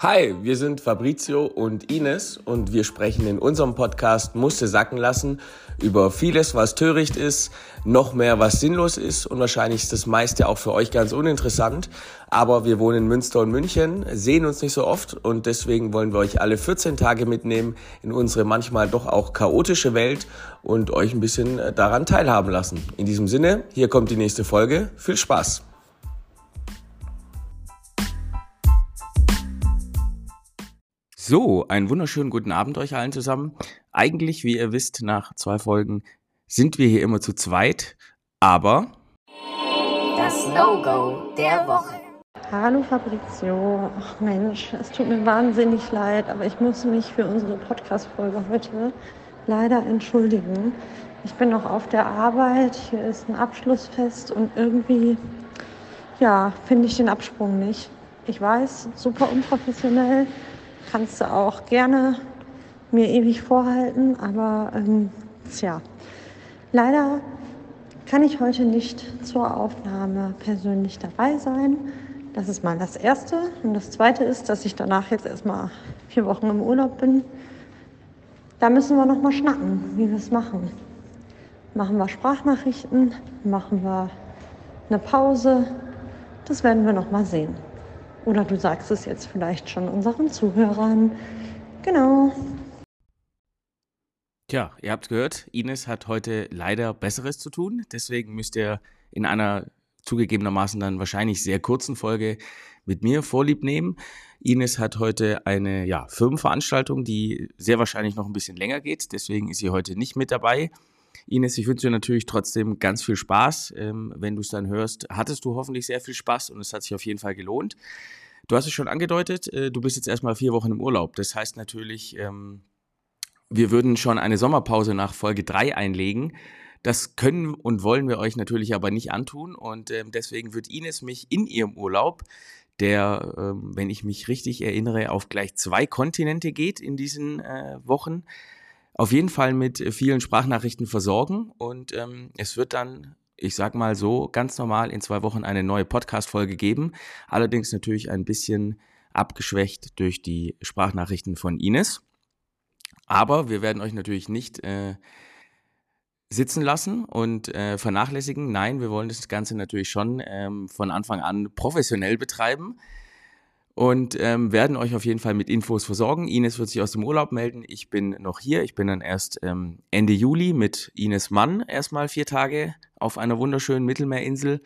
Hi, wir sind Fabrizio und Ines und wir sprechen in unserem Podcast Musste sacken lassen über vieles, was töricht ist, noch mehr, was sinnlos ist und wahrscheinlich ist das meiste auch für euch ganz uninteressant. Aber wir wohnen in Münster und München, sehen uns nicht so oft und deswegen wollen wir euch alle 14 Tage mitnehmen in unsere manchmal doch auch chaotische Welt und euch ein bisschen daran teilhaben lassen. In diesem Sinne, hier kommt die nächste Folge. Viel Spaß! So, einen wunderschönen guten Abend euch allen zusammen. Eigentlich, wie ihr wisst, nach zwei Folgen sind wir hier immer zu zweit, aber Das No-Go der Woche. Hallo Fabrizio. Ach Mensch, es tut mir wahnsinnig leid, aber ich muss mich für unsere Podcast-Folge heute leider entschuldigen. Ich bin noch auf der Arbeit, hier ist ein Abschlussfest und irgendwie, ja, finde ich den Absprung nicht. Ich weiß, super unprofessionell, kannst du auch gerne mir ewig vorhalten, aber ähm, tja, leider kann ich heute nicht zur Aufnahme persönlich dabei sein. Das ist mal das Erste. Und das Zweite ist, dass ich danach jetzt erstmal vier Wochen im Urlaub bin. Da müssen wir noch mal schnacken, wie wir es machen. Machen wir Sprachnachrichten, machen wir eine Pause. Das werden wir noch mal sehen. Oder du sagst es jetzt vielleicht schon unseren Zuhörern. Genau. Tja, ihr habt gehört, Ines hat heute leider Besseres zu tun. Deswegen müsst ihr in einer zugegebenermaßen dann wahrscheinlich sehr kurzen Folge mit mir Vorlieb nehmen. Ines hat heute eine ja, Firmenveranstaltung, die sehr wahrscheinlich noch ein bisschen länger geht. Deswegen ist sie heute nicht mit dabei. Ines, ich wünsche dir natürlich trotzdem ganz viel Spaß. Ähm, wenn du es dann hörst, hattest du hoffentlich sehr viel Spaß und es hat sich auf jeden Fall gelohnt. Du hast es schon angedeutet, äh, du bist jetzt erstmal vier Wochen im Urlaub. Das heißt natürlich, ähm, wir würden schon eine Sommerpause nach Folge 3 einlegen. Das können und wollen wir euch natürlich aber nicht antun und ähm, deswegen wird Ines mich in ihrem Urlaub, der, ähm, wenn ich mich richtig erinnere, auf gleich zwei Kontinente geht in diesen äh, Wochen, auf jeden Fall mit vielen Sprachnachrichten versorgen und ähm, es wird dann, ich sag mal so, ganz normal in zwei Wochen eine neue Podcast-Folge geben. Allerdings natürlich ein bisschen abgeschwächt durch die Sprachnachrichten von Ines. Aber wir werden euch natürlich nicht äh, sitzen lassen und äh, vernachlässigen. Nein, wir wollen das Ganze natürlich schon ähm, von Anfang an professionell betreiben und ähm, werden euch auf jeden Fall mit Infos versorgen. Ines wird sich aus dem Urlaub melden. Ich bin noch hier. Ich bin dann erst ähm, Ende Juli mit Ines Mann erstmal vier Tage auf einer wunderschönen Mittelmeerinsel,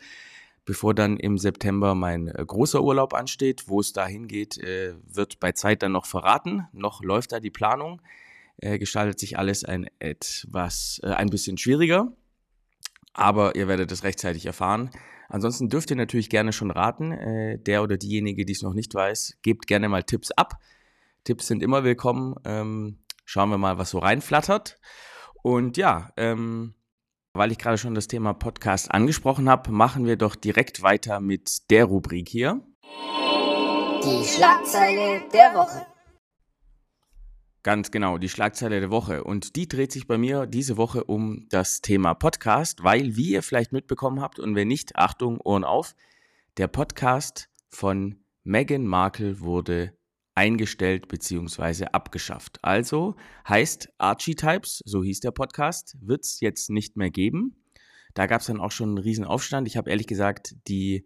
bevor dann im September mein äh, großer Urlaub ansteht. Wo es dahin geht, äh, wird bei Zeit dann noch verraten. Noch läuft da die Planung äh, gestaltet sich alles ein etwas, äh, ein bisschen schwieriger. Aber ihr werdet es rechtzeitig erfahren. Ansonsten dürft ihr natürlich gerne schon raten. Äh, der oder diejenige, die es noch nicht weiß, gebt gerne mal Tipps ab. Tipps sind immer willkommen. Ähm, schauen wir mal, was so reinflattert. Und ja, ähm, weil ich gerade schon das Thema Podcast angesprochen habe, machen wir doch direkt weiter mit der Rubrik hier. Die Schlagzeile der Woche. Ganz genau, die Schlagzeile der Woche. Und die dreht sich bei mir diese Woche um das Thema Podcast, weil, wie ihr vielleicht mitbekommen habt, und wenn nicht, Achtung, Ohren auf, der Podcast von Meghan Markle wurde eingestellt bzw. abgeschafft. Also heißt Archie-Types, so hieß der Podcast, wird es jetzt nicht mehr geben. Da gab es dann auch schon einen riesen Aufstand. Ich habe ehrlich gesagt die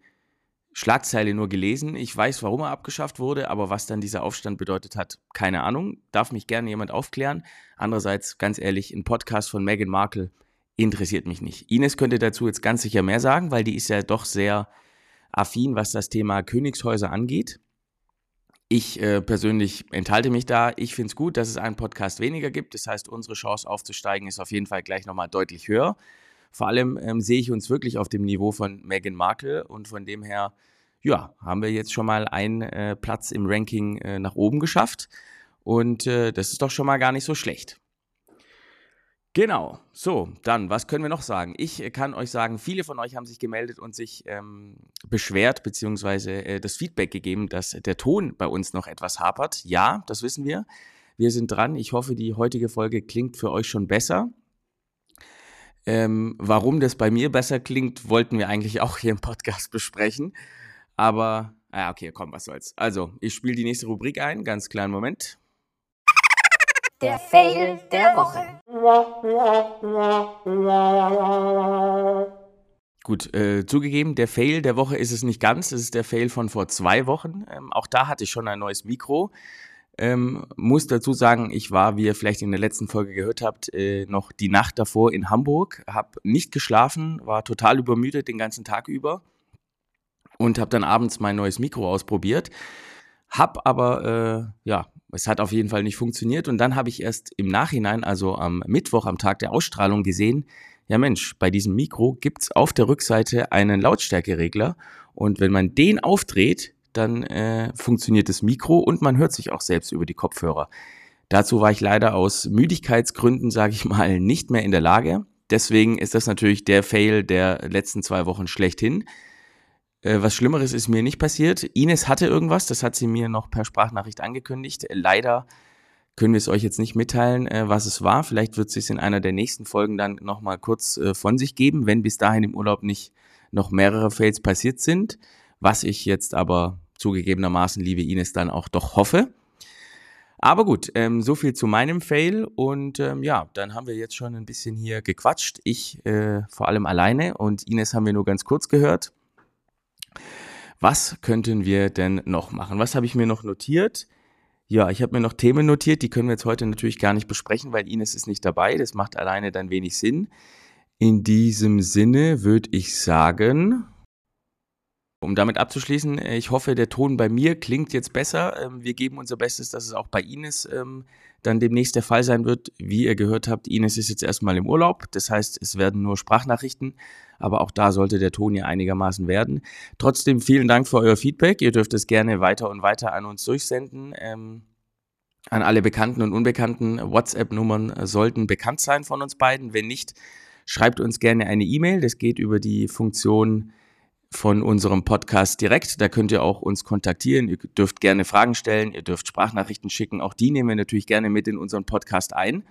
Schlagzeile nur gelesen. Ich weiß, warum er abgeschafft wurde, aber was dann dieser Aufstand bedeutet hat, keine Ahnung. Darf mich gerne jemand aufklären. Andererseits, ganz ehrlich, ein Podcast von Meghan Markle interessiert mich nicht. Ines könnte dazu jetzt ganz sicher mehr sagen, weil die ist ja doch sehr affin, was das Thema Königshäuser angeht. Ich äh, persönlich enthalte mich da. Ich finde es gut, dass es einen Podcast weniger gibt. Das heißt, unsere Chance aufzusteigen ist auf jeden Fall gleich nochmal deutlich höher. Vor allem ähm, sehe ich uns wirklich auf dem Niveau von Meghan Markle und von dem her, ja, haben wir jetzt schon mal einen äh, Platz im Ranking äh, nach oben geschafft und äh, das ist doch schon mal gar nicht so schlecht. Genau, so, dann, was können wir noch sagen? Ich äh, kann euch sagen, viele von euch haben sich gemeldet und sich ähm, beschwert, beziehungsweise äh, das Feedback gegeben, dass der Ton bei uns noch etwas hapert. Ja, das wissen wir. Wir sind dran. Ich hoffe, die heutige Folge klingt für euch schon besser. Ähm, warum das bei mir besser klingt, wollten wir eigentlich auch hier im Podcast besprechen. Aber Ah, okay, komm, was soll's. Also, ich spiele die nächste Rubrik ein. Ganz kleinen Moment. Der Fail der Woche. Gut, äh, zugegeben, der Fail der Woche ist es nicht ganz. Es ist der Fail von vor zwei Wochen. Ähm, auch da hatte ich schon ein neues Mikro. Ähm, muss dazu sagen, ich war, wie ihr vielleicht in der letzten Folge gehört habt, äh, noch die Nacht davor in Hamburg, habe nicht geschlafen, war total übermüdet den ganzen Tag über und habe dann abends mein neues Mikro ausprobiert. Hab aber, äh, ja, es hat auf jeden Fall nicht funktioniert und dann habe ich erst im Nachhinein, also am Mittwoch, am Tag der Ausstrahlung gesehen, ja Mensch, bei diesem Mikro gibt's auf der Rückseite einen Lautstärkeregler und wenn man den aufdreht, dann äh, funktioniert das Mikro und man hört sich auch selbst über die Kopfhörer. Dazu war ich leider aus Müdigkeitsgründen, sage ich mal, nicht mehr in der Lage. Deswegen ist das natürlich der Fail der letzten zwei Wochen schlechthin. Äh, was Schlimmeres ist mir nicht passiert. Ines hatte irgendwas, das hat sie mir noch per Sprachnachricht angekündigt. Leider können wir es euch jetzt nicht mitteilen, äh, was es war. Vielleicht wird sie es in einer der nächsten Folgen dann nochmal kurz äh, von sich geben, wenn bis dahin im Urlaub nicht noch mehrere Fails passiert sind. Was ich jetzt aber zugegebenermaßen, liebe Ines, dann auch doch hoffe. Aber gut, ähm, so viel zu meinem Fail. Und ähm, ja, dann haben wir jetzt schon ein bisschen hier gequatscht. Ich äh, vor allem alleine und Ines haben wir nur ganz kurz gehört. Was könnten wir denn noch machen? Was habe ich mir noch notiert? Ja, ich habe mir noch Themen notiert, die können wir jetzt heute natürlich gar nicht besprechen, weil Ines ist nicht dabei. Das macht alleine dann wenig Sinn. In diesem Sinne würde ich sagen, um damit abzuschließen, äh, ich hoffe, der Ton bei mir klingt jetzt besser. Ähm, wir geben unser Bestes, dass es auch bei Ines ähm, dann demnächst der Fall sein wird. Wie ihr gehört habt, Ines ist jetzt erstmal im Urlaub. Das heißt, es werden nur Sprachnachrichten. Aber auch da sollte der Ton ja einigermaßen werden. Trotzdem vielen Dank für euer Feedback. Ihr dürft es gerne weiter und weiter an uns durchsenden. Ähm, an alle bekannten und unbekannten WhatsApp-Nummern sollten bekannt sein von uns beiden. Wenn nicht, schreibt uns gerne eine E-Mail. Das geht über die Funktion von unserem Podcast direkt. Da könnt ihr auch uns kontaktieren. Ihr dürft gerne Fragen stellen, ihr dürft Sprachnachrichten schicken. Auch die nehmen wir natürlich gerne mit in unseren Podcast ein.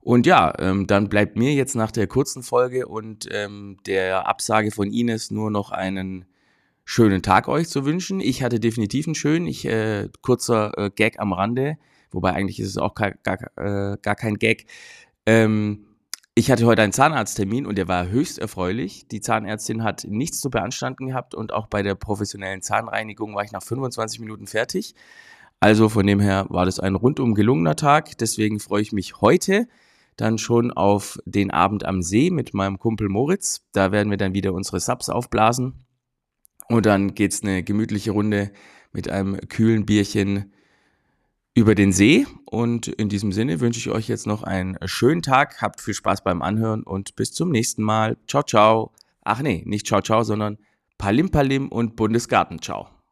Und ja, ähm, dann bleibt mir jetzt nach der kurzen Folge und ähm, der Absage von Ines nur noch einen schönen Tag euch zu wünschen. Ich hatte definitiv einen schönen. Ich, äh, kurzer äh, Gag am Rande, wobei eigentlich ist es auch gar, gar, äh, gar kein Gag. Ähm, ich hatte heute einen Zahnarzttermin und der war höchst erfreulich. Die Zahnärztin hat nichts zu beanstanden gehabt und auch bei der professionellen Zahnreinigung war ich nach 25 Minuten fertig. Also von dem her war das ein rundum gelungener Tag. Deswegen freue ich mich heute dann schon auf den Abend am See mit meinem Kumpel Moritz. Da werden wir dann wieder unsere Subs aufblasen. Und dann geht es eine gemütliche Runde mit einem kühlen Bierchen über den See. Und in diesem Sinne wünsche ich euch jetzt noch einen schönen Tag. Habt viel Spaß beim Anhören und bis zum nächsten Mal. Ciao, ciao. Ach nee, nicht ciao, ciao, sondern Palim Palim und Bundesgarten. Ciao.